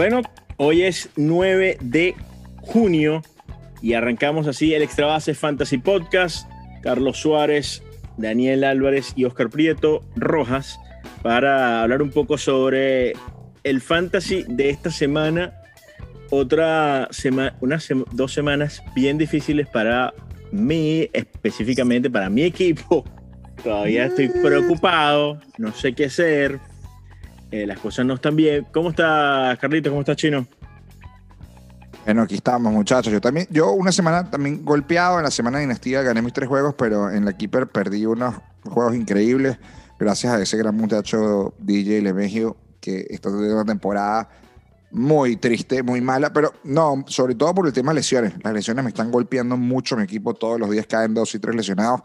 Bueno, hoy es 9 de junio y arrancamos así el Extra Base Fantasy Podcast. Carlos Suárez, Daniel Álvarez y Oscar Prieto Rojas para hablar un poco sobre el fantasy de esta semana. Otra semana, unas dos semanas bien difíciles para mí, específicamente para mi equipo. Todavía estoy Mm. preocupado, no sé qué hacer. Eh, las cosas no están bien. ¿Cómo está Carlito? ¿Cómo está Chino? Bueno, aquí estamos, muchachos. Yo también, yo una semana también golpeado. En la semana de Dinastía gané mis tres juegos, pero en la Keeper perdí unos juegos increíbles. Gracias a ese gran muchacho DJ Lemegio, que está teniendo una temporada muy triste, muy mala. Pero no, sobre todo por el tema de lesiones. Las lesiones me están golpeando mucho. Mi equipo todos los días caen dos y tres lesionados.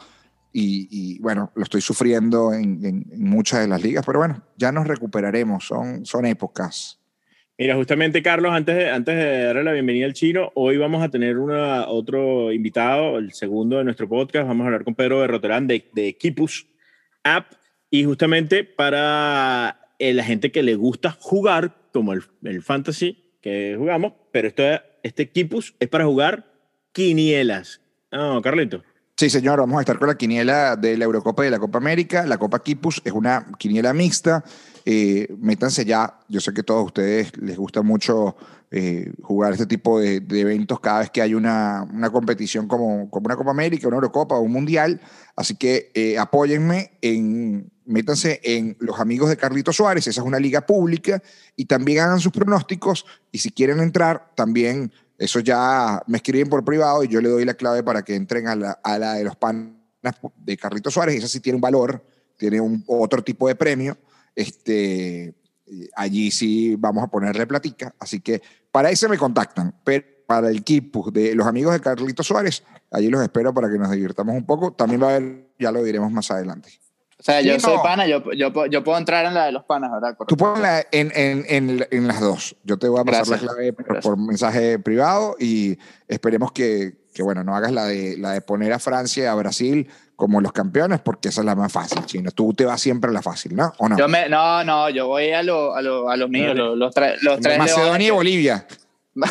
Y, y, bueno, lo estoy sufriendo en, en- en muchas de las ligas. Pero bueno, ya nos recuperaremos. Son, son épocas. Mira, justamente Carlos, antes de, antes de darle la bienvenida al chino, hoy vamos a tener una, otro invitado, el segundo de nuestro podcast. Vamos a hablar con Pedro de de, de Kipus App. Y justamente para la gente que le gusta jugar, como el, el Fantasy que jugamos, pero esto, este Kipus es para jugar quinielas. No, Carlito. Sí, señor, vamos a estar con la quiniela de la Eurocopa y de la Copa América. La Copa Kipus es una quiniela mixta. Eh, métanse ya. Yo sé que a todos ustedes les gusta mucho eh, jugar este tipo de, de eventos cada vez que hay una, una competición como, como una Copa América, una Eurocopa o un Mundial. Así que eh, apóyenme en. Métanse en los amigos de Carlito Suárez, esa es una liga pública, y también hagan sus pronósticos. Y si quieren entrar, también eso ya me escriben por privado y yo le doy la clave para que entren a la, de los panas de Carlito Suárez. Esa sí tiene un valor, tiene un, otro tipo de premio. Este, allí sí vamos a ponerle platica. Así que para eso me contactan. Pero para el equipo de los amigos de Carlito Suárez, allí los espero para que nos divirtamos un poco. También va a ya lo diremos más adelante. O sea, yo Sí, soy no. pana, yo, yo, yo puedo entrar en la de los panas, ¿verdad? Tú Correcto. ponla en, en, en, en las dos. Yo te voy a pasar Gracias. la clave por, por mensaje privado y esperemos que, que, bueno, no hagas la de, la de poner a Francia y a Brasil como los campeones, porque esa es la más fácil, chino. Tú te vas siempre a la fácil, ¿no? ¿O no? Yo me, no, no, yo voy a, lo, a, lo, a los míos, Dale. los, los, tres- los tres Macedonia y Bolivia.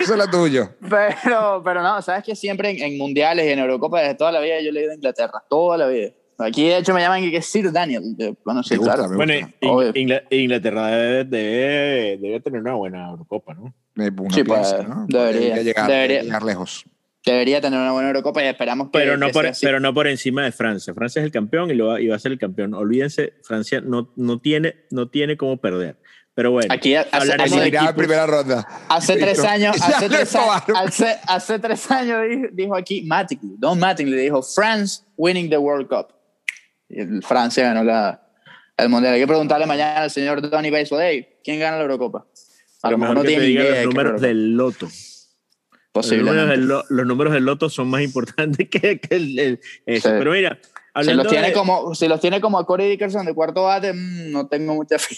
Eso es lo tuyo. Pero, pero no, sabes que siempre en, en mundiales y en Eurocopa desde toda la vida yo le he ido a Inglaterra, toda la vida. Aquí de hecho me llaman que es Sir Daniel. Bueno, sí, gusta, claro. Bueno, gusta. In- Obvio. Ingla- Inglaterra debe, debe, debe tener una buena Eurocopa, ¿no? Me- uno Sí, pues, piensa, ¿no? debería, llegar, debería. llegar lejos. Debería tener una buena Eurocopa y esperamos que, Pero no, que por, sea así. pero no por encima de Francia. Francia es el campeón y, lo va, y va a ser el campeón. Olvídense, Francia no, no, tiene, no tiene cómo perder. Pero bueno, Aquí hace- hablaremos de primera ronda. Hace tres años, hace tres, hace, hace tres años dijo, dijo aquí Mattingly, Don Mattingly dijo France winning the World Cup. El Francia ganó la, el Mundial. Hay que preguntarle mañana al señor Donny Baseball, hey, ¿quién gana la Eurocopa? A lo mejor mejor no tiene idea. los números del loto. Los números Posiblemente. del, los números del loto son más importantes que, que el, el- eso. Sí. Pero mira, Si los, tiene de- como, si los tiene como a Corey Dickerson de cuarto bate, mm, no tengo mucha fe.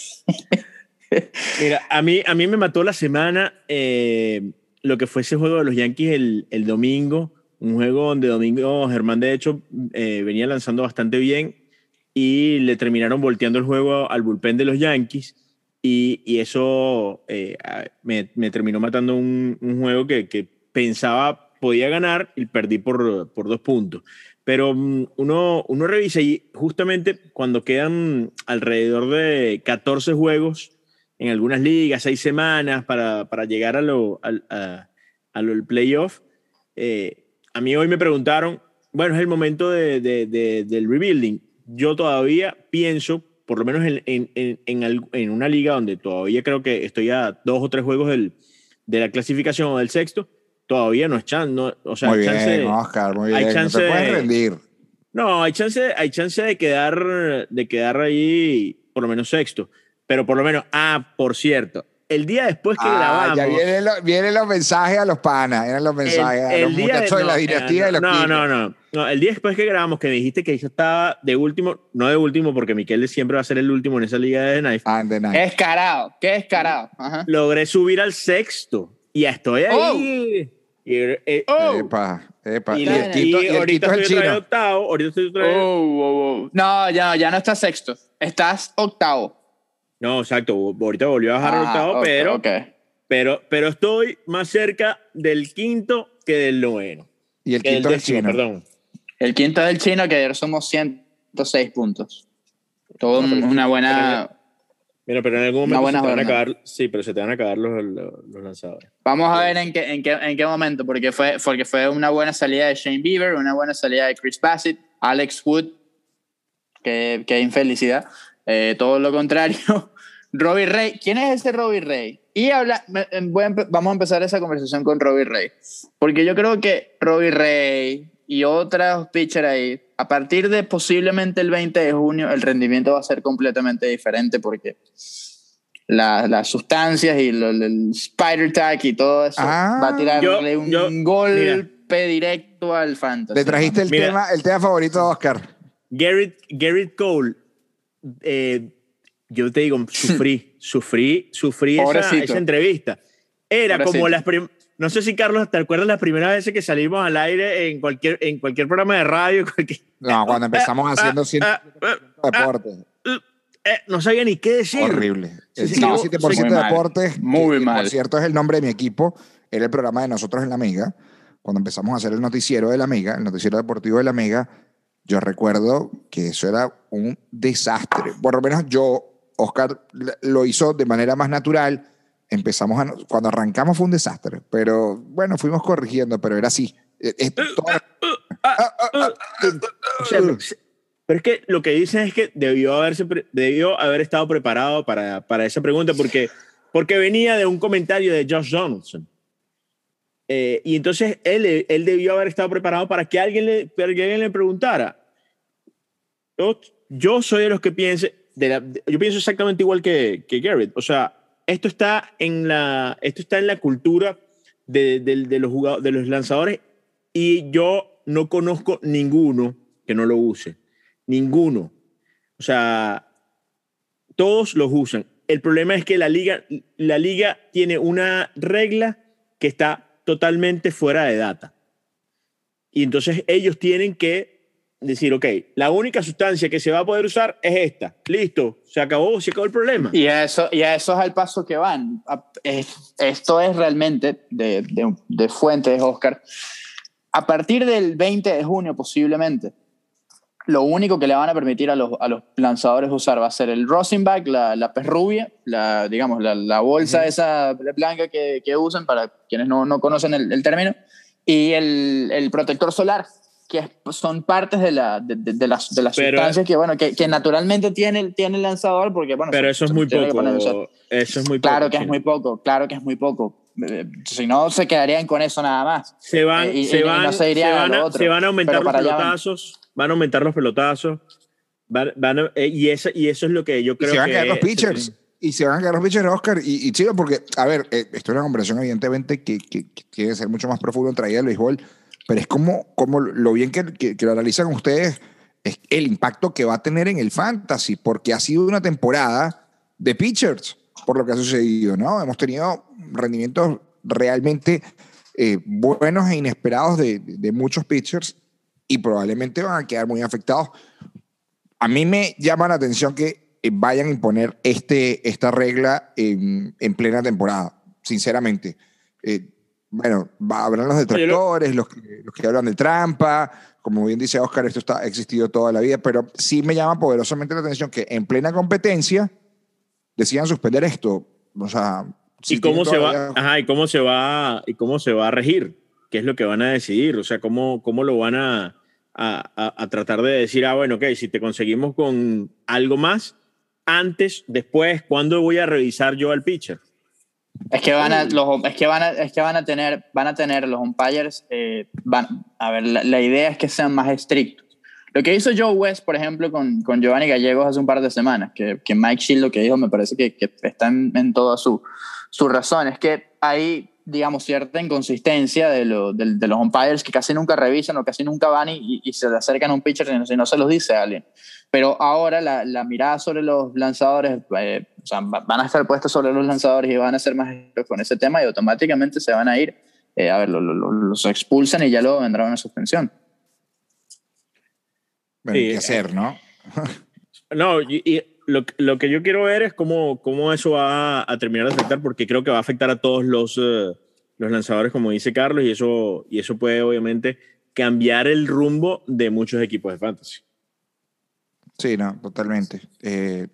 Mira, a mí, a mí me mató la semana eh, lo que fue ese juego de los Yankees el, el domingo. Un juego donde Domingo Germán, de hecho, eh, venía lanzando bastante bien y le terminaron volteando el juego al bullpen de los Yankees. Y, y eso eh, me, me terminó matando un, un juego que, que pensaba podía ganar y perdí por, por dos puntos. Pero mm, uno, uno revisa y justamente cuando quedan alrededor de 14 juegos en algunas ligas, seis semanas para, para llegar a lo, al- a, playoff, eh, a mí hoy me preguntaron, bueno, es el momento de, de- de- del rebuilding. Yo todavía pienso, por lo menos en, en, en, en al- en una liga donde todavía creo que estoy a dos o tres juegos del, de la clasificación o del sexto, todavía no es chance. No, o sea, muy hay bien, chance, Oscar, muy hay bien. chance no te puedes de- rendir. no, hay chance, hay chance de quedar, de quedar ahí por lo menos sexto. Pero por lo menos, ah, por cierto, el día después que Ah, grabamos. ya vienen los, vienen los mensajes a los panas, vienen los mensajes a los muchachos de, no, la eh, dinastía de los no, no, no, no. El día después que grabamos, que me dijiste que yo estaba de último, no de último, porque Miquel siempre va a ser el último en esa liga de Knife. Ah, de night. Qué descarado, qué descarado. Ajá. Logré subir al sexto y ya estoy ahí. Y, eh, Oh. Epa, epa. y, Y, el Tito, y y el ahorita el estoy otra vez chino. octavo. Ahorita estoy otra vez. Oh, oh, oh. No, ya, ya no estás sexto. Estás octavo. No, exacto. Ahorita volvió a bajar Ah, octavo, ok, pero, ok. pero, pero estoy más cerca del quinto que del noveno. Y el del quinto es décimo, chino. perdón. El quinto es el chino, que ayer somos 106 puntos. Todo No, una buena. Mira, pero en algún momento se te van a acabar, sí, pero se te van a acabar los, los, los lanzadores. Vamos a ver en qué, en qué, en qué momento, porque fue, porque fue una buena salida de Shane Bieber, una buena salida de Chris Bassett, Alex Wood, que, que infelicidad. Eh, todo lo contrario. Robbie Ray, ¿quién es ese Robbie Ray? Y habla, eh, voy a vamos a empezar esa conversación con Robbie Ray, porque yo creo que Robbie Ray y otros pitchers ahí, a partir de posiblemente el 20 de junio, el rendimiento va a ser completamente diferente porque la- las sustancias y lo- el spider tag y todo eso Ah. va a tirarle Yo- un yo- golpe directo al fantasy. Le trajiste el Mira. tema, el tema favorito de Oscar. Garrett, Garrett Cole, eh, yo te digo, sufrí, sufrí, sufrí esa, esa entrevista. Era Pobrecito. como las prim- no sé si Carlos te acuerdas las primeras veces que salimos al aire en cualquier, en cualquier programa de radio, cualquier- No, cuando empezamos Ah, haciendo ah, 100 ah, ah, deportes. eh, no sabía ni qué decir. Horrible. El Sí, sí, 107% muy de mal. deportes, Muy que, mal. por cierto es el nombre de mi equipo, era el programa de nosotros en la Mega. Cuando empezamos a hacer el noticiero de la Mega, el noticiero deportivo de la Mega, yo recuerdo que eso era un desastre. Por lo menos yo, Oscar lo hizo de manera más natural. Empezamos a, cuando arrancamos fue un desastre, pero bueno, fuimos corrigiendo, pero era así. Es- toda- O sea, pero es que lo que dicen es que debió, haberse, debió haber estado preparado para, para esa pregunta porque, porque venía de un comentario de Josh Donaldson. Eh, y entonces él, él debió haber estado preparado para que alguien le, que alguien le preguntara. Yo, soy de los que piense, yo pienso exactamente igual que, que Garrett. O sea, esto está en la, esto está en la cultura de- de los jugadores, de los lanzadores y yo no conozco ninguno que no lo use. Ninguno. O sea, todos los usan. El problema es que la liga, la liga tiene una regla que está totalmente fuera de data. Y entonces ellos tienen que decir, ok, la única sustancia que se va a poder usar es esta. Listo, se acabó, se acabó el problema. Y a eso, y a eso es al paso que van. Esto es realmente de, de, de fuentes, Oscar. A partir del 20 de junio, posiblemente, lo único que le van a permitir a los, a los lanzadores usar va a ser el Rosenbach, la, la pez rubia, la, digamos, la, la bolsa esa blanca que, que usan para quienes no, no conocen el, el término, y el, el protector solar, que son partes de, la, de, de- de las, de las Pero- sustancias que, bueno, que, que naturalmente tiene, el- tiene el lanzador, porque, bueno, Pero se- eso es muy poco. Eso es muy Claro poco, que es muy poco, claro que es muy poco. Eh, Si no, se quedarían con eso nada más. se van, Eh, se van, se van a, aumentar los pelotazos, van a aumentar los pelotazos, van, van a- eh, y, esa, y eso es lo que yo creo se van a que... quedar los pitchers. Y se van a quedar los pitchers, Oscar. Y, y chido, porque, a ver, eh, esto es una conversación evidentemente que, que, que tiene que ser mucho más profundo en traída del béisbol, pero es como, como lo bien que, que, que lo analizan ustedes, es el impacto que va a tener en el fantasy, porque ha sido una temporada de pitchers, por lo que ha sucedido, ¿no? Hemos tenido rendimientos realmente eh, buenos e inesperados de, de muchos pitchers y probablemente van a quedar muy afectados a mí me llama la atención que eh, vayan a imponer este, esta regla en, en plena temporada, sinceramente. Eh, bueno, habrán los detractores, los que, los que hablan de trampa, como bien dice Oscar, esto está, ha existido toda la vida, pero sí me llama poderosamente la atención que en plena competencia decidan suspender esto. O sea, si ¿Y cómo se va? Ajá, y cómo se va y cómo se va a regir? ¿Qué es lo que van a decidir? O sea, cómo, cómo lo van a, a, a- a tratar de decir, ah, bueno, ok, si te conseguimos con algo más, antes, después, ¿cuándo voy a revisar yo al pitcher? Es que van a, los, es que van a, es que van a tener, van a tener los umpires, eh, van, a ver, la, la idea es que sean más estrictos. Lo que hizo Joe West, por ejemplo, con, con Giovanni Gallegos hace un par de semanas, que, que Mike Shield lo que dijo me parece que, que está en, en toda su, su razón, es que hay, digamos, cierta inconsistencia de, lo, de, de los umpires que casi nunca revisan o casi nunca van y, y se le acercan a un pitcher y no, si no se los dice a alguien. Pero ahora la, la mirada sobre los lanzadores, eh, o sea, va- van a estar puestos sobre los lanzadores y van a ser más con ese tema y automáticamente se van a ir, eh, a ver, lo- lo- lo- los expulsan y ya luego vendrá una suspensión. Bueno, Sí, ¿qué hacer, no? No, y, y lo, lo, que yo quiero ver es cómo, cómo eso va a terminar de afectar, porque creo que va a afectar a todos los, uh, los lanzadores, como dice Carlos, y eso, y eso puede obviamente cambiar el rumbo de muchos equipos de fantasy. Sí, no, totalmente. Eh,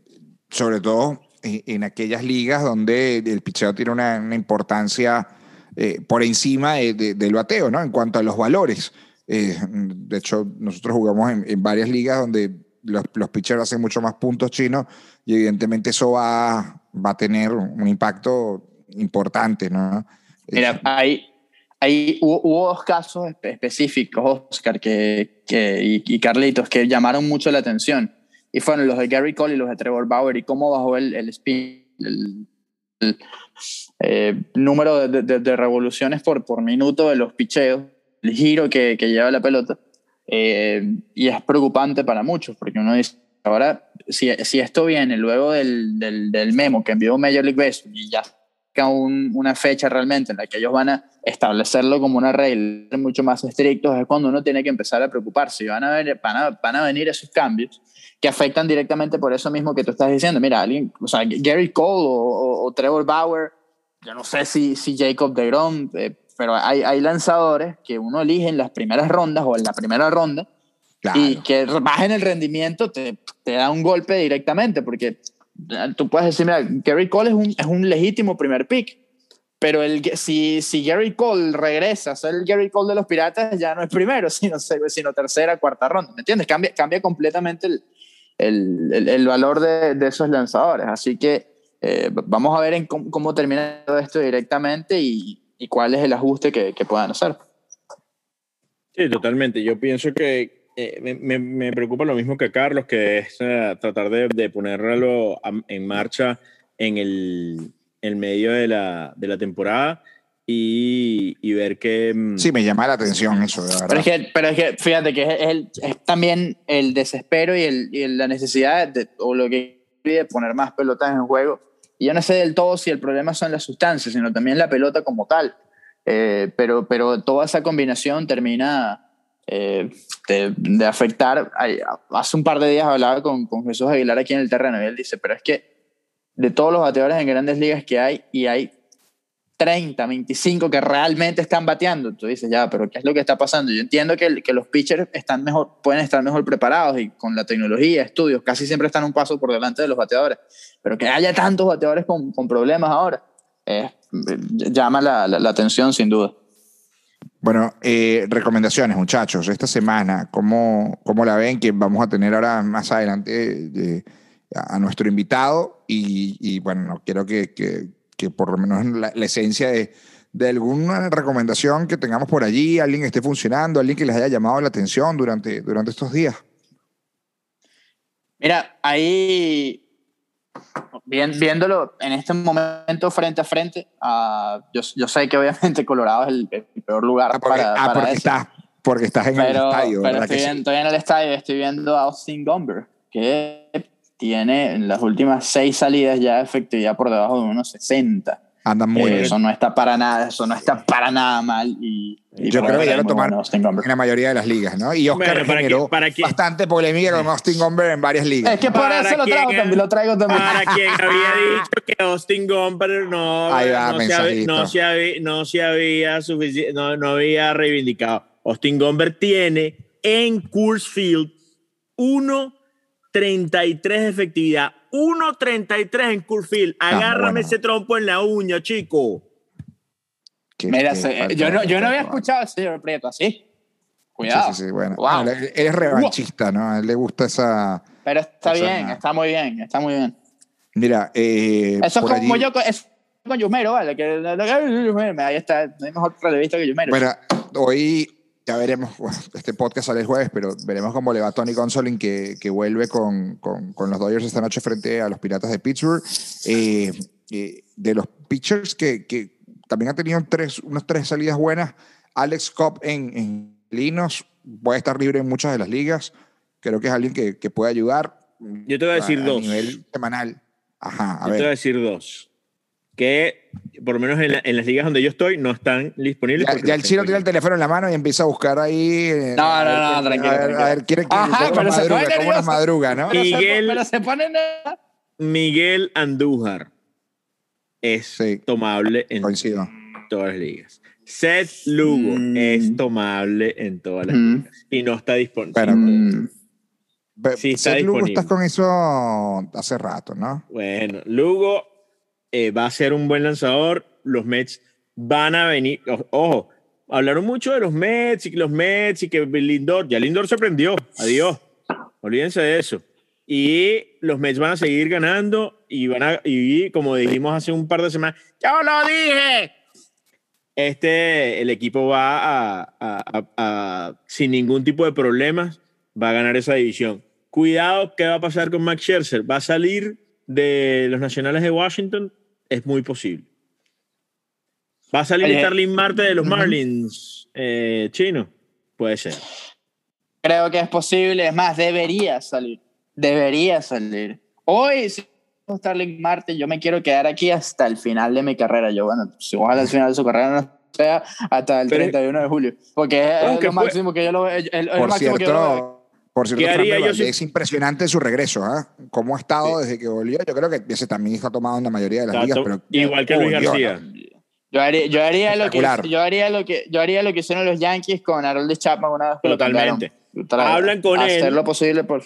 sobre todo en, aquellas ligas donde el picheo tiene una, importancia eh, por encima de, de, ¿no? En cuanto a los valores. Eh, de hecho, nosotros jugamos en varias ligas donde los, los, pitchers hacen mucho más puntos chinos y evidentemente eso va, va a tener un impacto importante, ¿no? Mira, hay, hay, hubo, hubo, dos casos específicos, Oscar que, que, y, y, Carlitos, que llamaron mucho la atención. Y fueron los de Gary Cole y los de Trevor Bauer y cómo bajó el, el spin, el, el eh, número de, de, de, revoluciones por, por minuto de los picheos, el giro que, que lleva la pelota. Eh, y es preocupante para muchos, porque uno dice, ahora, si, si esto viene luego del, del, del, memo que envió Major League Baseball y ya un, una fecha realmente en la que ellos van a establecerlo como una regla mucho más estrictos, es cuando uno tiene que empezar a preocuparse y van a, ver, van a, van a venir esos cambios que afectan directamente por eso mismo que tú estás diciendo. Mira, alguien, o sea, Gary Cole o, o, o Trevor Bauer, yo no sé si, si Jacob DeGrom, eh, pero hay, hay lanzadores que uno elige en las primeras rondas o en la primera ronda claro. y que bajen el rendimiento, te, te da un golpe directamente, porque tú puedes decir, mira, Gary Cole es un, es un legítimo primer pick, pero el, si, si Gary Cole regresa a ser el Gary Cole de los Piratas, ya no es primero, sino, sino tercera, cuarta ronda, ¿me entiendes? Cambia, cambia completamente el, el, el, el valor de, de, esos lanzadores. Así que eh, vamos a ver en cómo, cómo, termina todo esto directamente y, y cuál es el ajuste que, que, puedan hacer. Sí, totalmente. Yo pienso que eh, me, me, preocupa lo mismo que Carlos, que es uh, tratar de, de, ponerlo en marcha en el, el medio de la, de la temporada y, y, ver que... Mm, Sí, me llama la atención eso, de verdad. Pero es que, pero es que fíjate que es, el, es también el desespero y, el, y la necesidad de, o lo que pide poner más pelotas en juego. Yo no sé del todo si el problema son las sustancias, sino también la pelota como tal. Eh, pero, pero toda esa combinación termina eh, de, afectar. Hace un par de días hablaba con, con, Jesús Aguilar aquí en el terreno él dice, pero es que de todos los bateadores en grandes ligas que hay, y hay 30, 25 que realmente están bateando, tú dices, ya, pero ¿qué es lo que está pasando? Yo entiendo que, que los pitchers están mejor, pueden estar mejor preparados y con la tecnología, estudios, casi siempre están un paso por delante de los bateadores, pero que haya tantos bateadores con, con problemas ahora, eh, llama la, la, la atención sin duda. Bueno, eh, recomendaciones, muchachos, esta semana, ¿cómo, ¿cómo, la ven? Que vamos a tener ahora más adelante de, a nuestro invitado y, y bueno, no quiero que, que, que, por lo menos la, la esencia de, de, alguna recomendación que tengamos por allí, alguien que esté funcionando, alguien que les haya llamado la atención durante, durante estos días. Mira, ahí viéndolo en este momento frente a frente, uh, yo, yo, sé que obviamente Colorado es el, el peor lugar ah, porque, para, ah, para porque eso. Estás, porque estás en pero, el estadio. Pero estoy, en, sí? estoy, en, el estadio, estoy viendo a Austin Gomber, que tiene en las últimas seis salidas ya efectividad por debajo de unos 60. Anda muy eh, bien. Eso no está para nada, eso no está para nada mal. Y, y Yo creo que ya lo tomaron bueno, en la mayoría de las ligas, ¿no? Y Oscar bueno, generó bastante polémica con Austin Gomber en varias ligas. Es que por eso lo traigo, también, lo traigo también. Para quien había dicho que Austin Gomber no, va, no, se había, no, se había, no, se había, no, no había reivindicado. Austin Gomber tiene en Coors Field 1.33 de efectividad. 1.33 en Curfield. Agárrame ah, bueno. ese trompo en la uña, chico. ¿Qué, Mira, qué yo, no, yo no había escuchado al señor Prieto así. Cuidado. Sí, sí, sí, bueno. Wow. Él es revanchista, ¿no? A él le gusta esa. Pero está esa, bien, está muy bien, está muy bien. Mira, eh, eso es como allí... yo es con Yumero, ¿vale? Que, ahí está, no hay mejor relevista que Yumero. Bueno, hoy ya veremos, este podcast sale el jueves, pero veremos cómo le va Tony Gonsolin, que, que vuelve con, con, con, los Dodgers esta noche frente a los Piratas de Pittsburgh. Eh, eh, de los pitchers que, que, también ha tenido tres, unas tres salidas buenas, Alex Cobb en, en Linos puede estar libre en muchas de las ligas. Creo que es alguien que, que puede ayudar. Yo te voy a decir a, dos. A nivel semanal. Ajá, a Yo ver. te voy a decir dos que por lo menos en, la, en, las ligas donde yo estoy no están disponibles. Ya, ya el chino tiene el teléfono en la mano y empieza a buscar ahí. Eh, No, no, no, tranquilo. A ver, a ver quiere que Ajá, pero madruga, se pone cómo nos madruga, ¿no? Miguel, pero se pone Miguel Andújar es Sí. tomable en Coincido. todas las ligas. Seth Lugo Mm. es tomable en todas las Mm. ligas y no está disponible. Pero- Mm, Sí, está Seth Lugo, estás con eso hace rato, ¿no? Bueno, Lugo eh, va a ser un buen lanzador. Los Mets van a venir. Ojo, hablaron mucho de los Mets y los Mets y que Lindor. Ya Lindor se prendió. Adiós. Olvídense de eso. Y los Mets van a seguir ganando y van a, y como dijimos hace un par de semanas, ¡Yo lo dije! Este, el equipo va a- sin ningún tipo de problemas, va a ganar esa división. Cuidado, ¿qué va a pasar con Max Scherzer? ¿Va a salir de los Nacionales de Washington? Es muy posible. ¿Va a salir Oye, Starling Marte de los. Marlins, eh, chino? Puede ser. creo que es posible, es más, debería salir. Debería salir. Hoy, si Starling Marte, yo me quiero quedar aquí hasta el final de mi carrera. Yo, bueno, si ojalá el final de su carrera no sea hasta el Pero- 31 de julio, porque es lo fue- máximo que yo lo veo. el- el Por máximo que yo lo veo. Por cierto ¿Qué haría Fran si- es impresionante su regreso, ¿ah? Cómo ha estado desde que volvió. Yo creo que ese también está tomado en la mayoría de las ligas, pero igual que Luis volvió, García. ¿no? Yo haría, yo haría lo que yo haría lo que yo haría lo que hicieron los Yankees con Harold Chapman una vez que Totalmente. lo cambiaron. Hablan con hacer él. lo posible por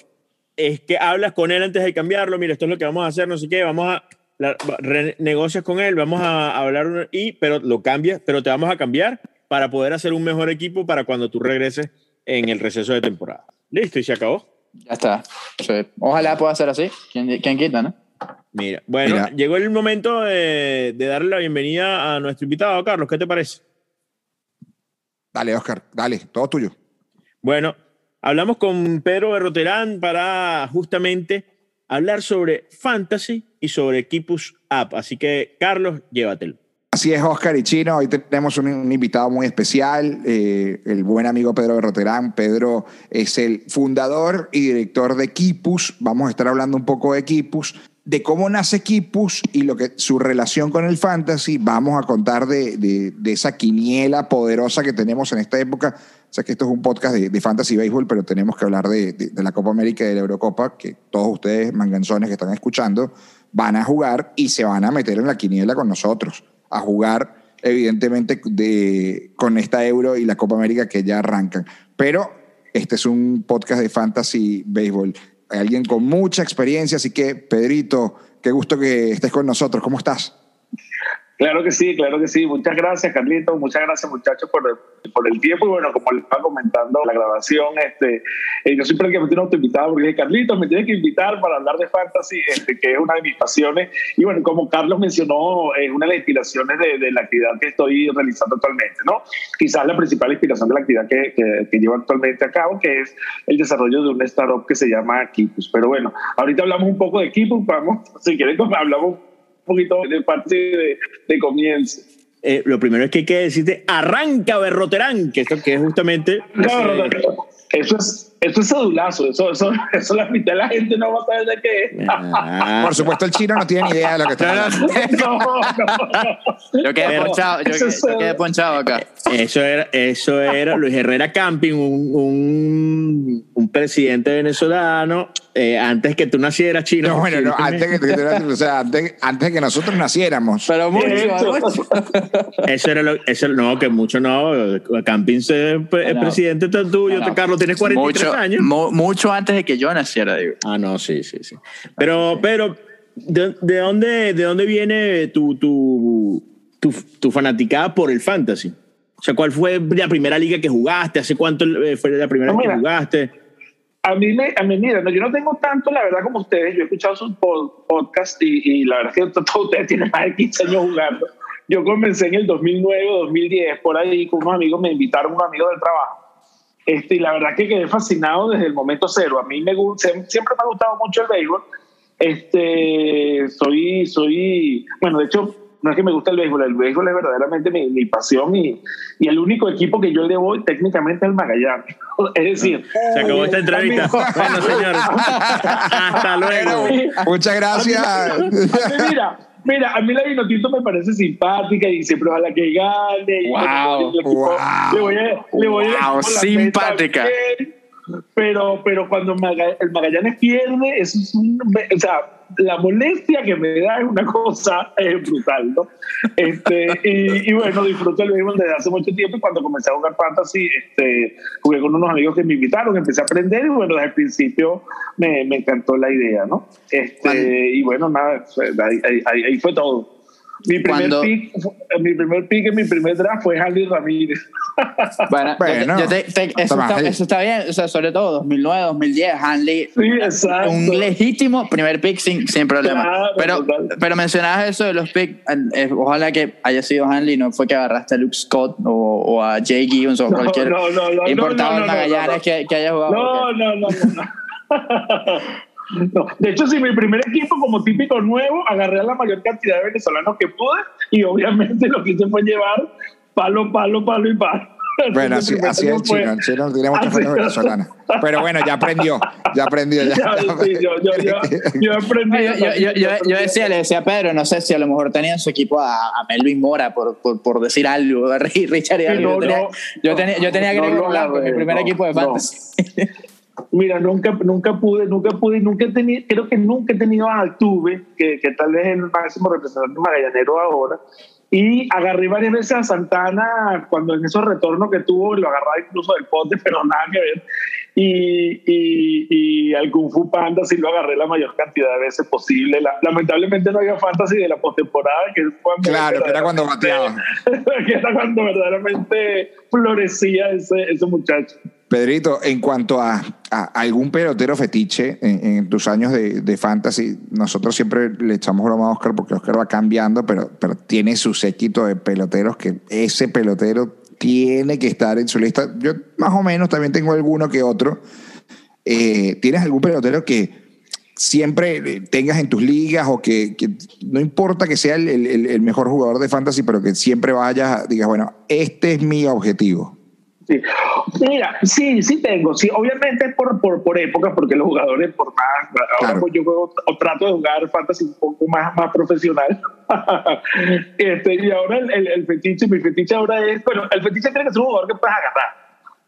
es que hablas con él antes de cambiarlo, mira, esto es lo que vamos a hacer, no sé qué, vamos a la- re- negocias con él, vamos a, hablar y pero lo cambias, pero te vamos a cambiar para poder hacer un mejor equipo para cuando tú regreses en el receso de temporada. Listo, y se acabó. ya está. Sí. Ojalá pueda ser así. ¿Quién, quién quita, no? Mira, bueno, Mira. llegó el momento de, de darle la bienvenida a nuestro invitado, Carlos, ¿qué te parece? Dale, Oscar, dale, todo tuyo. Bueno, hablamos con Pedro Berroterán para justamente hablar sobre fantasy y sobre equipos app. Así que, Carlos, llévatelo. Así es, Oscar y Chino. Hoy tenemos un, invitado muy especial, eh, el buen amigo Pedro Berroterán. Pedro es el fundador y director de Kipus. Vamos a estar hablando un poco de Kipus, de cómo nace Kipus y lo que, su relación con el fantasy. Vamos a contar de, de- esa quiniela poderosa que tenemos en esta época. O sea que esto es un podcast de, fantasy béisbol, pero tenemos que hablar de, de- de la Copa América y de la Eurocopa, que todos ustedes, manganzones que están escuchando, van a jugar y se van a meter en la quiniela con nosotros, a jugar evidentemente de, con esta Euro y la Copa América que ya arrancan. Pero este es un podcast de fantasy béisbol. Alguien con mucha experiencia, así que Pedrito, qué gusto que estés con nosotros. ¿Cómo estás? Claro que sí, claro que sí. Muchas gracias, Carlitos. Muchas gracias, muchachos, por el, por el tiempo. Y bueno, como les estaba comentando la grabación, este, eh, yo siempre que me tiene autoinvitado, porque dije, Carlitos, me tienes que invitar para hablar de fantasy, este, que es una de mis pasiones. Y bueno, como Carlos mencionó, es una de las inspiraciones de, de la actividad que estoy realizando actualmente, ¿no? Quizás la principal inspiración de la actividad que, que, que llevo actualmente a cabo, que es el desarrollo de una startup que se llama Kipus. Pero bueno, ahorita hablamos un poco de Kipus, vamos, si quieren, hablamos un poquito de parte de, de comienzo. Eh, lo primero es que hay que decirte, arranca Berroterán, que esto que es justamente... No, no, no. Eso es, eso es sedulazo, eso, eso, eso la mitad de la gente no va a saber de qué es. Ah, Por supuesto, el chino no tiene ni idea de lo que está hablando. No, no, no. Yo quedé ponchado, yo, es- yo quedé ponchado acá. Eso era, eso era Luis Herrera Camping, un, un, un presidente venezolano, eh, antes que tú nacieras, chino. No, bueno, no, antes, que, que- o sea, antes, antes de que nosotros naciéramos. Pero mucho, Eso. mucho. Eso era lo, eso, no, que mucho no. Camping es No. presidente tan tuyo. Carlos, tienes 43 mucho, años. mucho antes de que yo naciera, digo. Ah, no, sí, sí, sí. Pero, pero, ¿de, de dónde, ¿de dónde viene tu, tu, tu, tu fanaticada por el fantasy? O sea, ¿cuál fue la primera liga que jugaste? ¿Hace cuánto eh, fue la primera No, que jugaste? A mí, me, a mí mira, no, yo no tengo tanto, la verdad, como ustedes. Yo he escuchado sus pod- podcasts y, y la verdad es que todos ustedes tienen más de 15 años jugando. Yo comencé en el 2009 o 2010, por ahí, con unos amigos, me invitaron unos amigos del trabajo. Este, y la verdad que quedé fascinado desde el momento cero. A mí me gusta, siempre me ha gustado mucho el béisbol. Este, soy, soy, bueno, de hecho, no es que me gusta el béisbol, el béisbol es verdaderamente mi, mi pasión y, y el único equipo que yo le voy técnicamente es el Magallanes. Es decir, Se acabó esta entrevista. Bueno, señores, hasta luego. Muchas gracias. A mí, mira, mira, a mí la Vinotinto me parece simpática y siempre ojalá que gane. Wow, wow, le voy a, le voy a wow, la simpática. pero, pero cuando el Magallanes pierde, eso es un, o sea, la molestia que me da es una cosa brutal, ¿no? Este, y, bueno, disfruto el béisbol desde hace mucho tiempo y cuando comencé a jugar fantasy, este, jugué con unos amigos que me invitaron, empecé a aprender y bueno, desde el principio me, me encantó la idea, ¿no? Este, y bueno, nada, ahí, ahí fue todo. Mi primer, pick, mi primer pick en mi primer draft fue Harley Ramírez. Bueno, eso, está, bien, o sea, sobre todo 2009, 2010, Hanley. Sí, Un legítimo primer pick sin, sin problema. pero, pero mencionabas eso de los picks, eh, ojalá que haya sido Hanley, no fue que agarraste a Luke Scott o, o a Jay Gibbons o cualquier importador Magallanes que, que, haya jugado. No, no, no, no. No. De hecho, si mi primer equipo como típico nuevo, agarré a la mayor cantidad de venezolanos que pude y obviamente lo que hice fue llevar palo, palo, palo y palo. Bueno, así, así es chino. El chino tiene muchas venezolanas. Pero bueno, ya aprendió. Ya aprendió. Ya, sí, yo, yo, yo, yo, aprendí. Yo, yo, yo, decía, le decía a Pedro, no sé si a lo mejor tenía en su equipo a, a Melvin Mora, por, por, por decir algo, a Richard y algo. yo, tenía, yo, tenía, que Blanco, mi primer equipo de fantasy. Mira, nunca, nunca pude, nunca pude, nunca he tenido, creo que nunca he tenido a Altuve, que, que tal vez es el máximo representante magallanero ahora, y agarré varias veces a Santana cuando en esos retornos que tuvo, lo agarraba incluso del pote, pero nada que ver. Y, y, y, al Kung Fu Panda sí lo agarré la mayor cantidad de veces posible. lamentablemente no había fantasy de la postemporada, que cuando. Claro, que era cuando bateaba. que era cuando verdaderamente florecía ese, ese muchacho. Pedrito, en cuanto a, algún pelotero fetiche en, tus años de, fantasy, nosotros siempre le echamos broma a Oscar porque Oscar va cambiando, pero, pero tiene su séquito de peloteros que ese pelotero tiene que estar en su lista. Yo más o menos también tengo alguno que otro. Eh, ¿Tienes algún pelotero que siempre tengas en tus ligas o que, no importa que sea el, el, mejor jugador de fantasy, pero que siempre vayas, digas, bueno, este es mi objetivo? Sí. Mira, sí, sí tengo. Sí, obviamente por, por, por épocas, porque los jugadores, por más. Ahora pues yo juego, o trato de jugar fantasy un poco más, más profesional. este, y ahora el, el, fetiche, mi fetiche ahora es. Bueno, el fetiche tiene que ser un jugador que puedas agarrar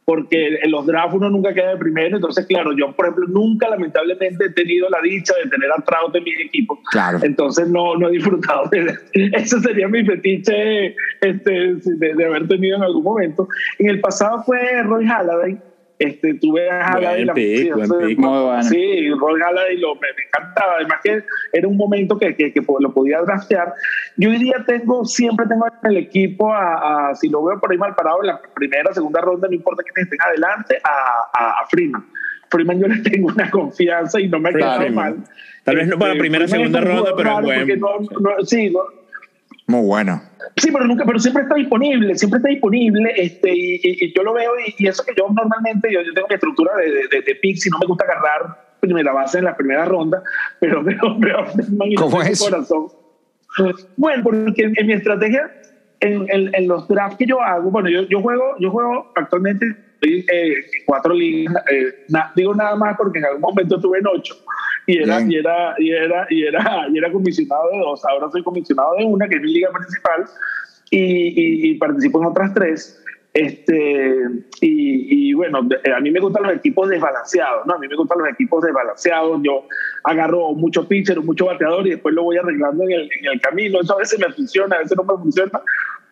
porque en los drafts uno nunca queda de primero, entonces claro, yo por ejemplo nunca lamentablemente he tenido la dicha de tener a Trout en mi equipo, claro. entonces no, no he disfrutado de ese sería mi fetiche este, de, de, haber tenido en algún momento. En el pasado fue Roy Halladay, este, tuve a Halladay la pick, pick. Muy Sí, Roy Halladay lo, me, encantaba. Además que era un momento que, que, que, lo podía draftear. Yo diría, tengo, siempre tengo en el equipo, a, si lo veo por ahí mal parado en la primera, segunda ronda, no importa que estén adelante, a, a, Freeman. Freeman yo le tengo una confianza y no me ha quedado mal. Tal vez no para la este, primera, segunda ronda, pero bueno. sí, no, muy bueno. Sí, pero nunca, pero siempre está disponible, siempre está disponible, este, y, yo lo veo, y, eso que yo normalmente, yo, tengo mi estructura de, de, de picks y no me gusta agarrar primera base en la primera ronda, pero veo, veo ¿Cómo es? corazón. Bueno, porque en, mi estrategia, en, en, los drafts que yo hago, bueno, yo, yo juego, yo juego actualmente eh, cuatro ligas, eh, digo nada más porque en algún momento tuve en ocho, y era, y era, y era, y era, y era comisionado de dos. Ahora soy comisionado de una, que es mi liga principal, y, y, participo en otras tres. Este, y, y, bueno, a mí me gustan los equipos desbalanceados, ¿no? A mí me gustan los equipos desbalanceados. Yo agarro mucho pitcher, mucho bateador y después lo voy arreglando en el, en el camino. Eso a veces me funciona, a veces no me funciona,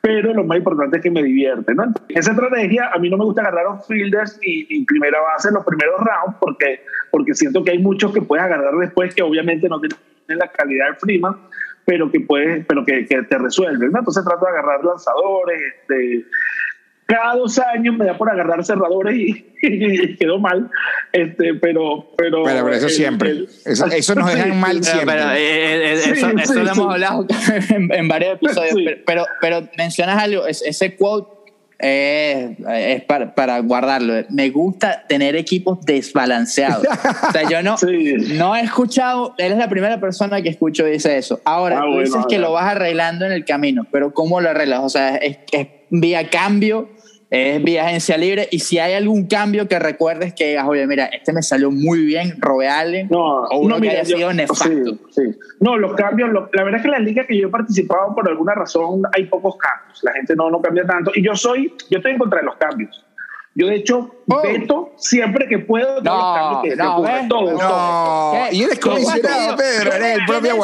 pero lo más importante es que me divierte, ¿no? esa estrategia, a mí no me gusta agarrar a fielders y, primera base en los primeros rounds porque, porque siento que hay muchos que puedes agarrar después que obviamente no tienen la calidad de Freeman, pero que puedes, pero que, te resuelven, ¿no? Entonces trato de agarrar lanzadores, este, cada dos años me da por agarrar cerradores y, quedó mal. Este, pero, pero, pero, eso siempre. eso, eso, nos dejan mal siempre. Pero, eh, eh, eso, lo hemos hablado en, varios episodios. Pero, pero, mencionas algo, ese quote es para, para, guardarlo. Me gusta tener equipos desbalanceados. o sea, yo no, no he escuchado, él es la primera persona que escucho dice eso. Ahora, ah, tú dices que lo vas arreglando en el camino, pero ¿cómo lo arreglas? O sea, es, es vía cambio es vía agencia libre y si hay algún cambio que recuerdes que digas, oye, mira, este me salió muy bien, Robe no, o uno que haya sido nefasto. Sí, No, los cambios, la verdad es que en la liga que yo he participado por alguna razón hay pocos cambios, la gente no, no cambia tanto y yo soy, yo estoy en contra de los cambios. Yo, de hecho, Oh. veto siempre que puedo No, que, no, todos. No, ¿Qué? y eres ¿Qué comisionado, partido? Pedro, eres el propio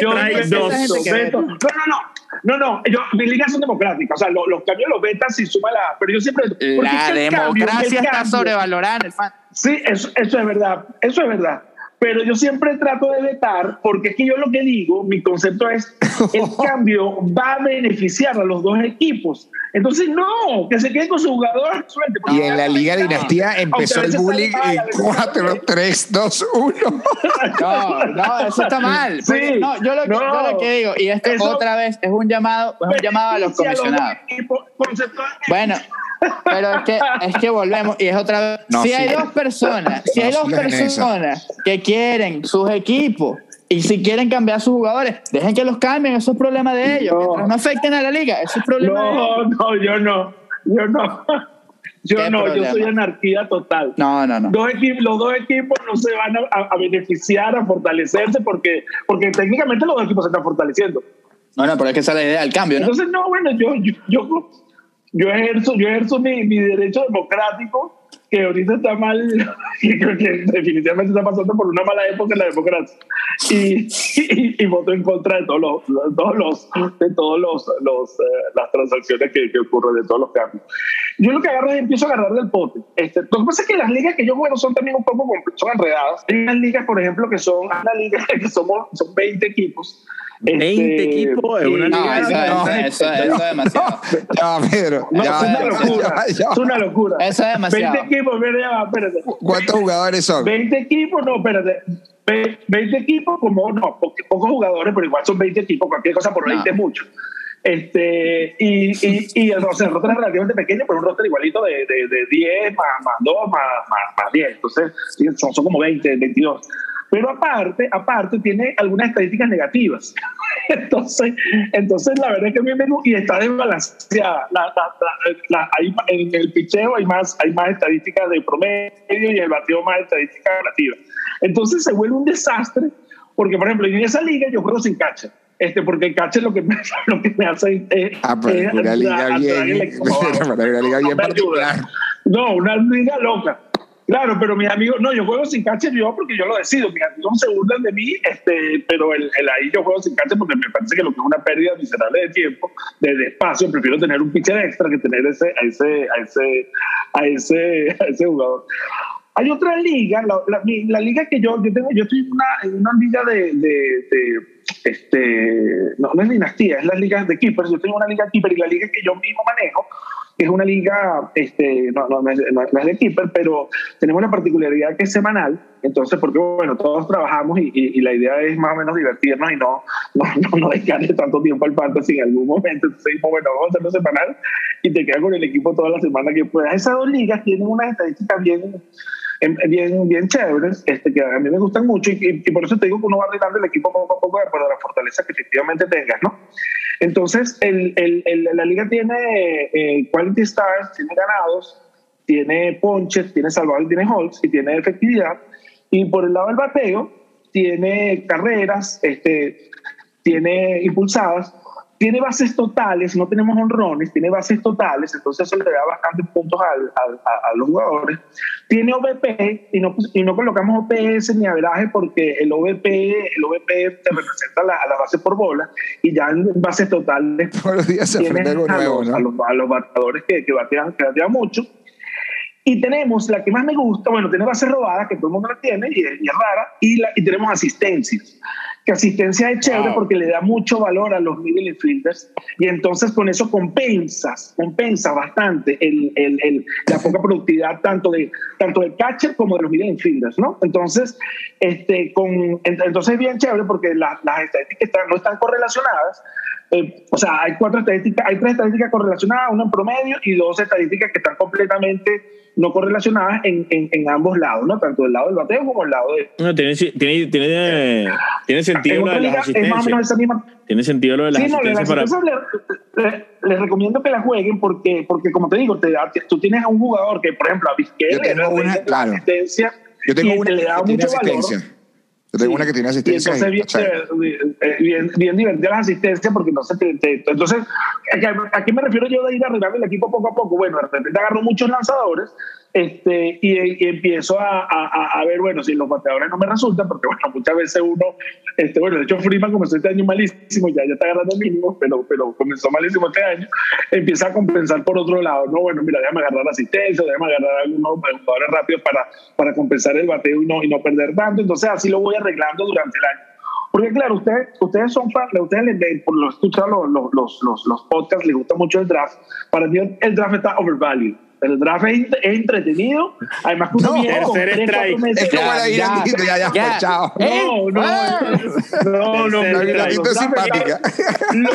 Yo. No, no, no. No, no, yo, mis ligas son democráticas, o sea, lo- los cambios los vetan si suma la. Pero yo siempre. es La cambio- democracia está sobrevalorada en el fan. Sí, eso, eso es verdad, eso es verdad. Pero yo siempre trato de vetar, porque es que yo lo que digo, mi concepto es, el cambio va a beneficiar a los dos equipos. Entonces, no, que se queden con su jugador. suerte, porque Y en la Liga no, Dinastía empezó el a bullying en a veces 4, 3, 2, 1. No, no, eso está mal. Sí, Porque, no, yo lo, que, no. yo lo que digo, y esto Eso- otra vez es un llamado, es un llamado a los beneficia dos comisionados. equipos. Bueno, pero es que, es que volvemos y es otra vez. No, si sí. hay dos personas, si No, hay dos personas que quieren sus equipos y si quieren cambiar sus jugadores, dejen que los cambien, eso es problema de ellos. No. No afecten a la liga, eso es problema de ellos. No, no, yo no, yo no. Yo ¿Qué no, yo soy anarquía total. No, no, no. Dos equipos, los dos equipos no se van a, beneficiar, a fortalecerse, porque, porque técnicamente los dos equipos se están fortaleciendo. Bueno, pero es que esa es la idea del cambio, ¿no? Entonces, no, bueno, yo, yo, yo, yo ejerzo, yo ejerzo mi, mi derecho democrático, que ahorita está mal, que que definitivamente está pasando por una mala época en la democracia. Y, y, y voto en contra de todos los, de todos los, de todos los, los, eh, las transacciones que, que ocurren, de todos los cambios. Yo lo que agarro es empiezo a agarrar del pote. Este, lo que pasa es que las ligas que yo juego son también un poco son enredadas. Hay unas ligas, por ejemplo, que son una liga que somos, son 20 equipos. 20 Este, equipos en una No, liga. eso, no, eso, eso, eso es demasiado. Ya, Pedro. no, ya, es una locura. ya, ya. Es una locura. Eso es demasiado. 20 equipos, mira, ya va, espérate. ¿Cuántos jugadores son? 20 equipos, no, espérate. Ve- 20 equipos, como no, po- pocos jugadores, pero igual son 20 equipos, cualquier cosa por 20 No. es mucho. Este, y, y, y el, o sea, el roster es relativamente pequeño, pero un roster igualito de, de, de 10 más, más 2 más, más, más 10. Entonces, son, son como 20, 22. Pero aparte, aparte tiene algunas estadísticas negativas. Entonces, entonces la verdad es que a mí me gusta y está desbalanceada. La, la, la, hay- en el picheo hay más, hay más estadísticas de promedio y el bateo más estadísticas relativas. Entonces se vuelve un desastre porque, por ejemplo, en esa liga yo juego sin catcher. Este, porque el catcher lo que me, lo que me hace es, Ah, pero es una liga bien, una liga bien particular. No, una liga loca. Claro, pero mis amigos, no, yo juego sin catcher yo porque yo lo decido. Mis amigos se burlan de mí, este, pero el, el ahí yo juego sin catcher porque me parece que lo que es una pérdida miserable de tiempo, de, espacio, prefiero tener un pitcher extra que tener ese, a, ese, a, ese, a, ese, a ese jugador. Hay otra liga, la, la, la liga que yo, yo tengo, yo estoy en una, en una liga de, de, este, no, no es dinastía, es la liga de keepers, yo tengo una liga keeper y la liga que yo mismo manejo, que es una liga, este, no, no, no es, no- de keeper, pero tenemos la particularidad que es semanal, entonces, porque bueno, todos trabajamos y, y- la idea es más o menos divertirnos y no, no, no, dedicarle tanto tiempo al fantasy en algún momento, entonces bueno, vamos a hacerlo semanal y te quedas con el equipo toda la semana que puedas. Esas dos ligas tienen unas estadísticas bien bien, bien chéveres, este, que a mí me gustan mucho y, y- por eso te digo que uno va arreglando el equipo poco a poco de acuerdo a la fortaleza que efectivamente tengas, ¿no? Entonces, el, el- el- la liga tiene eh, quality stars, tiene ganados, tiene ponches, tiene salvados, tiene holds y tiene efectividad. Y por el lado del bateo, tiene carreras, este, tiene impulsadas, tiene bases totales, no tenemos honrones, tiene bases totales, entonces eso le da bastantes puntos al- al- a, a los jugadores. Tiene OVP y no, y no colocamos OPS ni averaje porque el OVP, el OVP te representa la, a la base por bola y ya en bases totales Todos los días se tienes aprende algo a, los, a, ¿no? los, a los bateadores que, que, batean, que batean mucho. Y tenemos la que más me gusta, bueno, tiene bases robadas, que todo el mundo la tiene y es, y es rara, y, la, y tenemos asistencias. Que asistencia es chévere Wow. porque le da mucho valor a los middle infielders y entonces con eso compensas, compensa bastante el, el, el- la poca productividad tanto de tanto del catcher como de los middle infielders, ¿no? Entonces, este, con, ent- entonces es bien chévere porque la- las estadísticas están- no están correlacionadas, eh, o sea, hay cuatro estadísticas, hay tres estadísticas correlacionadas, una en promedio y dos estadísticas que están completamente no correlacionadas en, en, en ambos lados, ¿no? Tanto del lado del bateo como del lado de... No, tiene, tiene, tiene, tiene sentido En lo de las es más o asistencias. menos esa misma... Tiene sentido lo de las Sí, no, las asistencias para. asistencias le- le- les recomiendo que la jueguen porque, porque como te digo, te da- tú tienes a un jugador que, por ejemplo, a Vizquel Yo tengo le da una, la claro. asistencia Yo tengo y una te le da mucho valor. Asistencia. Yo tengo una que tiene asistencia. Y entonces, bien, eh, bien, bien, divertida las asistencias porque no se te, Entonces, ¿a qué me refiero yo de ir arreglando el equipo poco a poco? Bueno, de repente agarro muchos lanzadores este, y, empiezo a, a, a, ver, bueno, si los bateadores no me resultan, porque bueno, muchas veces uno, este, bueno, de hecho Freeman comenzó este año malísimo, ya, ya está agarrando mínimo, pero, pero comenzó malísimo este año, empieza a compensar por otro lado, no, bueno, mira, déjame agarrar asistencia, déjame agarrar algunos jugadores rápidos para, para compensar el bateo y no, y no perder tanto, entonces así lo voy arreglando durante el año. Porque claro, ustedes, ustedes son fans, ustedes les, por lo escuchan los, los, los, los, podcasts, les gusta mucho el draft. Para mí el draft está overvalued el draft es, entretenido. Además, que uno no, viene con Es como la ya, ya, ya, ya, chao. No, no, no, no. La es simpática.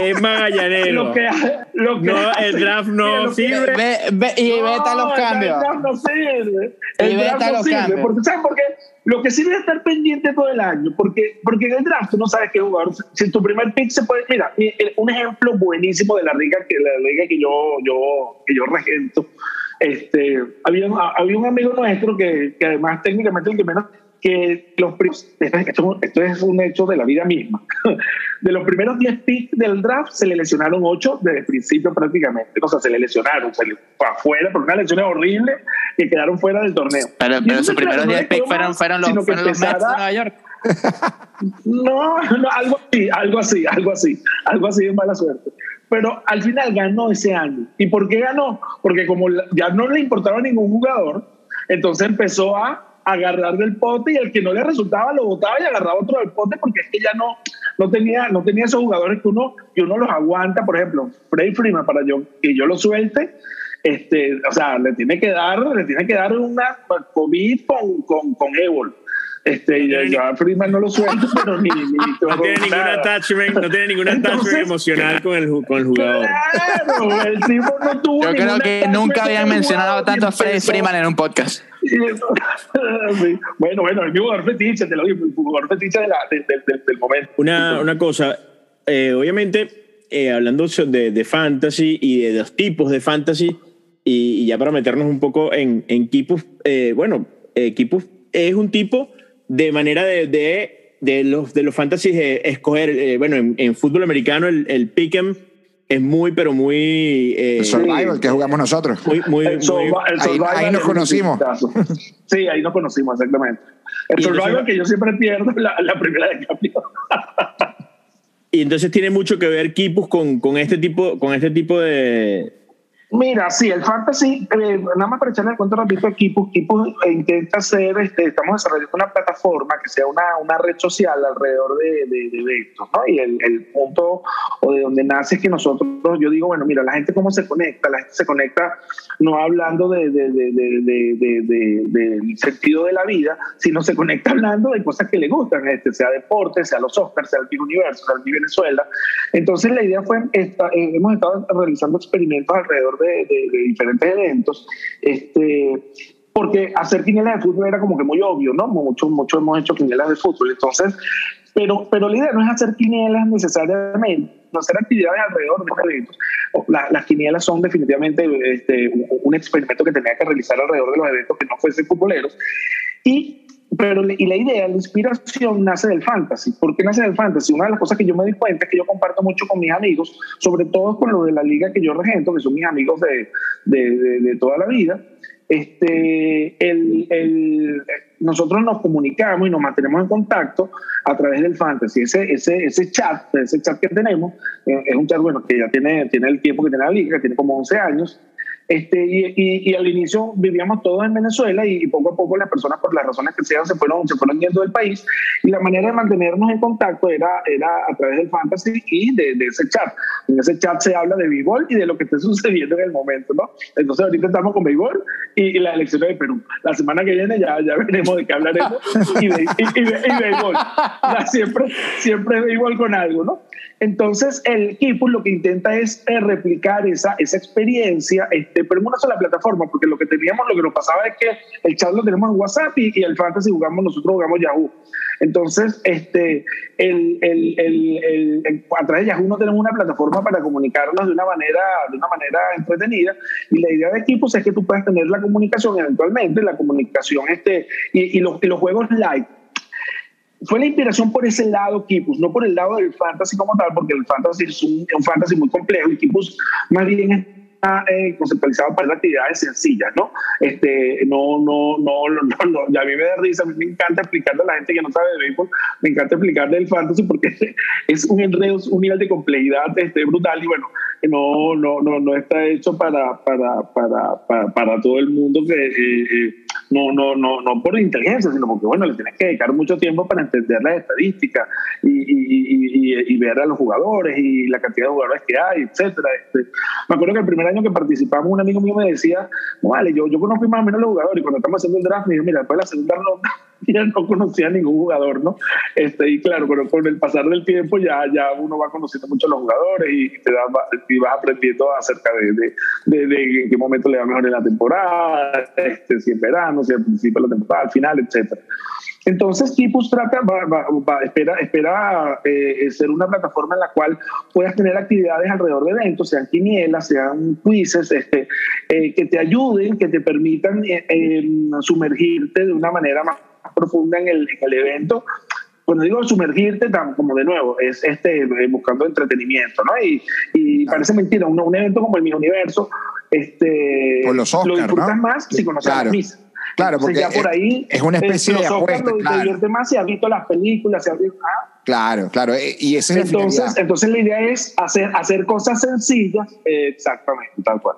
Es magallanero. Lo que, lo que no, el draft no sirve. Ve, ve, y vete a los cambios. El draft no sirve. El draft no sirve. Porque, ¿Sabes por qué? Lo que sirve es estar pendiente todo el año, porque, porque en el draft tú no sabes qué jugador. Si tu primer pick se puede. Mira, un ejemplo buenísimo de la liga que, la liga que yo, yo, que yo regento este, había, había un amigo nuestro que, que además técnicamente el que menos que los esto, esto, es un hecho de la vida misma. De los primeros 10 picks del draft se le lesionaron 8 desde el principio prácticamente. O sea, se le lesionaron, se le fue afuera por una lesión horrible que quedaron fuera del torneo. Pero, pero sus primeros 10 picks fueron, fueron los, fueron los Mets de Nueva York. No, no, algo así, algo así, algo así, algo así de mala suerte pero al final ganó ese año. ¿Y por qué ganó? Porque como ya no le importaba a ningún jugador, entonces empezó a agarrar del pote y el que no le resultaba lo botaba y agarraba otro del pote porque es que ya no, no, tenía, no tenía esos jugadores que uno, que uno los aguanta. Por ejemplo, Freddy Freeman, para yo, que yo lo suelte, este, o sea, le tiene que dar, le tiene que dar una COVID con, con, con este, ya, yo a Freeman no lo suelto, pero ni, ni no tiene ningún attachment, no tiene ningún attachment emocional con el, con el jugador. Claro, el tipo no tuvo Yo creo que nunca habían mencionado tanto a Freddie Freeman en un podcast. Bueno, bueno, el jugador fetiche, te lo digo, el jugador fetiche de la, de, de, del momento. Una, una cosa, eh, obviamente, eh, hablando de, de, fantasy y de los tipos de fantasy, y, y ya para meternos un poco en, en equipos, eh, bueno, equipos es un tipo de manera de, de, de los, de los fantasies de escoger, eh, bueno, en, fútbol americano el, el pick'em es muy, pero muy... Eh, el survival que jugamos nosotros. Muy, muy, el ahí, ahí, nos conocimos. Sí, ahí nos conocimos, exactamente. El survival que yo siempre pierdo la, la primera de cambio. y entonces tiene mucho que ver Kipus con, con, este tipo, con este tipo de, Mira, sí, el fantasy, eh, nada más para echarle el cuento rapidito a Equipos, Equipos intenta hacer, este, estamos desarrollando una plataforma que sea una, una red social alrededor de, de, de eventos, ¿no? Y el, el, punto o de donde nace es que nosotros, yo digo, bueno, mira, la gente cómo se conecta, la gente se conecta no hablando de, del sentido de la vida, sino se conecta hablando de cosas que le gustan, este, sea deporte, sea los Oscars, sea el Big Universo, sea el Big Venezuela. Entonces la idea fue, esta, eh, hemos estado realizando experimentos alrededor de, diferentes eventos, este, porque hacer quinielas de fútbol era como que muy obvio, ¿no? Muchos mucho hemos hecho quinielas de fútbol. Entonces, pero, pero la idea no es hacer quinielas necesariamente, no hacer actividades alrededor de los eventos. las quinielas son definitivamente este, un, experimento que tenía que realizar alrededor de los eventos que no fuesen futboleros. Y pero y la idea, la inspiración nace del fantasy. ¿Por qué nace del fantasy? Una de las cosas que yo me di cuenta es que yo comparto mucho con mis amigos, sobre todo con lo de la liga que yo regento, que son mis amigos de, de, toda la vida. Este, el, el, nosotros nos comunicamos y nos mantenemos en contacto a través del fantasy. Ese, ese, ese chat, ese chat que tenemos, eh, es un chat bueno que ya tiene, tiene el tiempo que tiene la liga, tiene como 11 años. Este, y, y, al inicio vivíamos todos en Venezuela y, poco a poco las personas por las razones que sean se fueron, se fueron yendo del país y la manera de mantenernos en contacto era, era a través del fantasy y de, de ese chat. En ese chat se habla de béisbol y de lo que esté sucediendo en el momento, ¿no? Entonces ahorita estamos con béisbol y, la elección de Perú. La semana que viene ya, ya veremos de qué hablaremos y, de, y, béisbol. siempre, siempre béisbol con algo, ¿no? Entonces, el equipo lo que intenta es eh, replicar esa, esa experiencia, pero en una sola plataforma, porque lo que teníamos, lo que nos pasaba es que el chat lo tenemos en WhatsApp y, el fantasy jugamos, nosotros jugamos Yahoo. Entonces, este, el, el, el, a través de Yahoo no tenemos una plataforma para comunicarnos de una manera, de una manera entretenida. Y la idea de equipos es que tú puedas tener la comunicación eventualmente, la comunicación este, y, y los, y los juegos live fue la inspiración por ese lado, Kipus, no por el lado del fantasy como tal, porque el fantasy es un, un fantasy muy complejo y Kipus más bien eh, conceptualizado para actividades sencillas, ¿no? Este, no, no, no, no, no, no, a mí me da risa, a mí me encanta explicarle a la gente que no sabe de béisbol, me encanta explicarle el fantasy porque es un enredo, un nivel de complejidad este, brutal y bueno, no, no, no, no está hecho para, para, para, para, para todo el mundo que... Eh, eh, no, no, no, no por inteligencia, sino porque, bueno, le tienes que dedicar mucho tiempo para entender las estadísticas y, y, y, y, ver a los jugadores y la cantidad de jugadores que hay, etcétera. Este, me acuerdo que el primer año que participamos, un amigo mío me decía, vale, yo, yo conozco más o menos los jugadores y cuando estamos haciendo el draft, me dijo, mira, después de la segunda ronda ya no conocía a ningún jugador, ¿no? Este, y claro, pero con el pasar del tiempo ya, ya uno va conociendo mucho a los jugadores y, te da, y vas aprendiendo acerca de, de, de, en qué momento le va mejor en la temporada, este, si en verano, si al principio de la temporada, al final, etcétera. Entonces, Kipus trata, va, va, va, espera, espera eh, ser una plataforma en la cual puedas tener actividades alrededor de eventos, sean quinielas, sean quizzes, este, eh, que te ayuden, que te permitan eh, sumergirte de una manera más profunda en el, en el evento cuando digo sumergirte, como de nuevo, es este, buscando entretenimiento, ¿no? Y, y parece mentira, un, un, evento como el Mi Universo, este, los Oscar, lo disfrutas ¿no? más si conoces claro. a Miss. Claro, porque ya por ahí, es una especie eh, de apuesta, lo, claro. divierte más si has visto las películas, si has visto, ah. Claro, claro, y esa es entonces, la entonces la idea es hacer, hacer cosas sencillas, eh, exactamente, tal cual.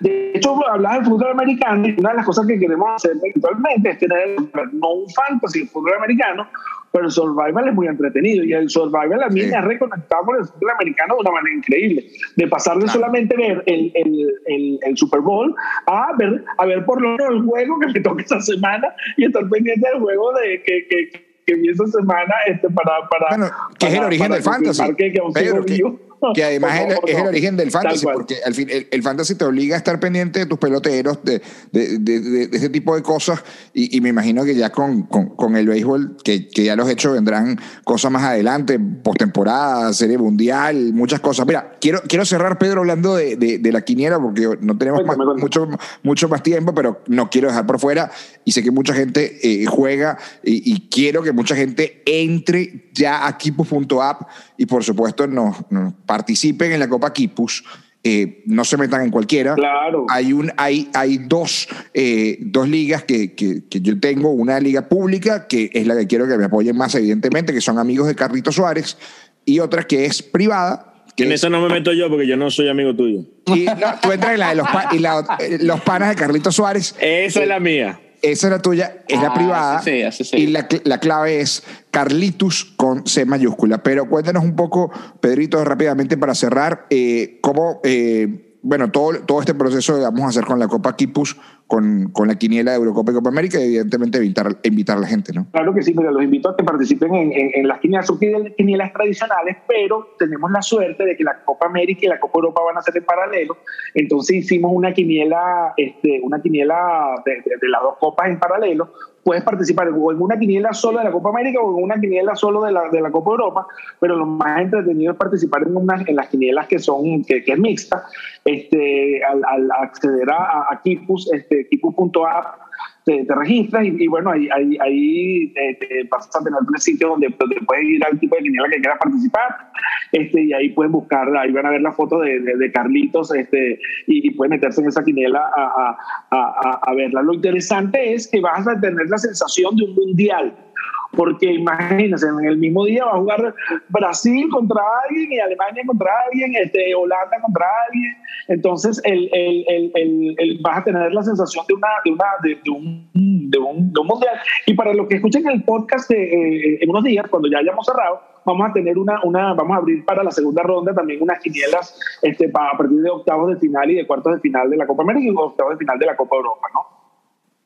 De hecho, hablaba del fútbol americano y una de las cosas que queremos hacer actualmente es tener no un fantasy fútbol americano, pero el survival es muy entretenido y el survival a mí me ha reconectado con el fútbol americano de una manera increíble. De pasar de solamente ver el, el, el, el, Super Bowl a ver, a ver por lo menos el juego que me toca esta semana y estar pendiente del juego de que, que, que vi esta semana este, para, para, bueno, que es el origen del fantasy. Que, que, Pedro, que, además es, el, es el origen del fantasy, porque al fin el, el, fantasy te obliga a estar pendiente de tus peloteros, de, de, de, ese tipo de cosas, y, y, me imagino que ya con, con, con el béisbol, que, que, ya los he hecho, vendrán cosas más adelante, postemporada, serie mundial, muchas cosas. Mira, quiero, quiero cerrar, Pedro, hablando de, la quiniela, porque no tenemos más, mucho, mucho más tiempo, pero no quiero dejar por fuera, y sé que mucha gente eh, juega, y, y, quiero que mucha gente entre ya a equipos.app, y por supuesto nos, nos participen en la Copa Kipus. Eh, no se metan en cualquiera. Claro. Hay, un, hay, hay dos, eh, dos ligas que, que, que, yo tengo, una liga pública, que es la que quiero que me apoyen más, evidentemente, que son amigos de Carlito Suárez, y otra que es privada. Que en es, eso no me meto yo porque yo no soy amigo tuyo. Y no, tú entras en la de los, pa, y la, los panas de Carlito Suárez. Esa es la mía. Esa es la tuya, es ah, la privada. Sí, sí, sí. Y la, la, clave es Carlitus con C mayúscula. Pero cuéntanos un poco, Pedrito, rápidamente para cerrar, eh, cómo, eh, bueno, todo, todo este proceso que vamos a hacer con la Copa Kipus, con, con la quiniela de Eurocopa y Copa América, y evidentemente invitar, invitar a la gente, ¿no? Claro que sí, mira, los invito a que participen en, en, en las quinielas, quinielas tradicionales, pero tenemos la suerte de que la Copa América y la Copa Europa van a ser en paralelo, entonces hicimos una quiniela, este, una quiniela de, de, de las dos copas en paralelo, puedes participar en una quiniela solo de la Copa América o en una quiniela solo de la, de la Copa Europa, pero lo más entretenido es participar en, una, en las quinielas que son que, que mixta, este, al, al acceder a, a Kipus, este, kipus.app, te, te, registras y, y, bueno, ahí, ahí, ahí vas a tener tres sitios donde, donde, puedes ir al tipo de quiniela que quieras participar este, y ahí pueden buscar, ahí van a ver la foto de, de, de Carlitos este, y, y, pueden meterse en esa quiniela a, a, a, a verla. Lo interesante es que vas a tener la sensación de un mundial porque imagínense, en el mismo día va a jugar Brasil contra alguien y Alemania contra alguien, este, Holanda contra alguien, entonces el, el, el, vas a tener la sensación de, una, de, una, de, un, de, un, de un mundial. Y para los que escuchen el podcast de, eh, en unos días, cuando ya hayamos cerrado, vamos a tener una, una, vamos a abrir para la segunda ronda también unas quinielas este, para, a partir de octavos de final y de cuartos de final de la Copa América y octavos de final de la Copa Europa, ¿no?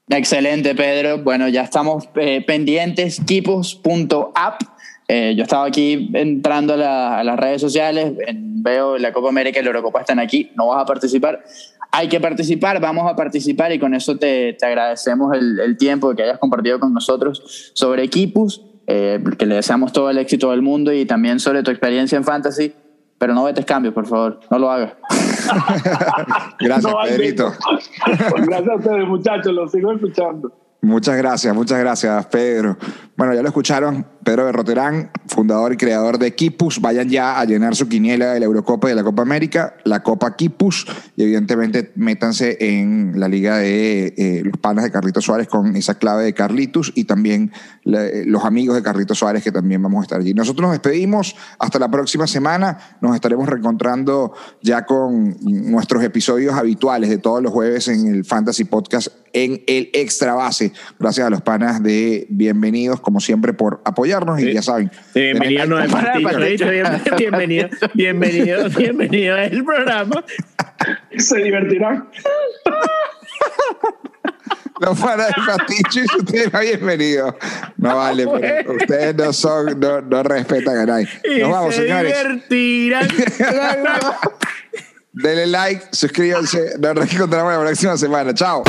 Excelente, Pedro. Bueno, ya estamos eh, pendientes, equipos.app. Eh, yo estaba aquí entrando a, la, a las redes sociales, en, veo la Copa América y la Eurocopa están aquí, no vas a participar. Hay que participar, vamos a participar y con eso te, te agradecemos el, el, tiempo que hayas compartido con nosotros sobre equipos, eh, que le deseamos todo el éxito del mundo y también sobre tu experiencia en Fantasy pero no vetes cambios, por favor, no lo hagas. Gracias, no, Pedrito. Gracias a ustedes, muchachos, los sigo escuchando. Muchas gracias, muchas gracias, Pedro. Bueno, ya lo escucharon, Pedro Berroterán, fundador y creador de Kipus. Vayan ya a llenar su quiniela de la Eurocopa y de la Copa América, la Copa Kipus, y evidentemente métanse en la liga de eh, los panas de Carlitos Suárez con esa clave de Carlitos y también los amigos de Carlitos Suárez que también vamos a estar allí. Nosotros nos despedimos hasta la próxima semana. Nos estaremos reencontrando ya con nuestros episodios habituales de todos los jueves en el Fantasy Podcast en el Extra Base. Gracias a los panas de Bienvenidos, como siempre, por apoyarnos y Sí. ya saben. Sí, bienvenido no bienvenido, bienvenido, bienvenido al programa. Se divertirán. Los panas de Pasticho y ustedes no bienvenidos. No vale, pero ustedes no son, no, no respetan a nadie. Y Nos vamos, se señores. divertirán. Denle like, suscríbanse. Nos reencontramos la próxima semana. Chao.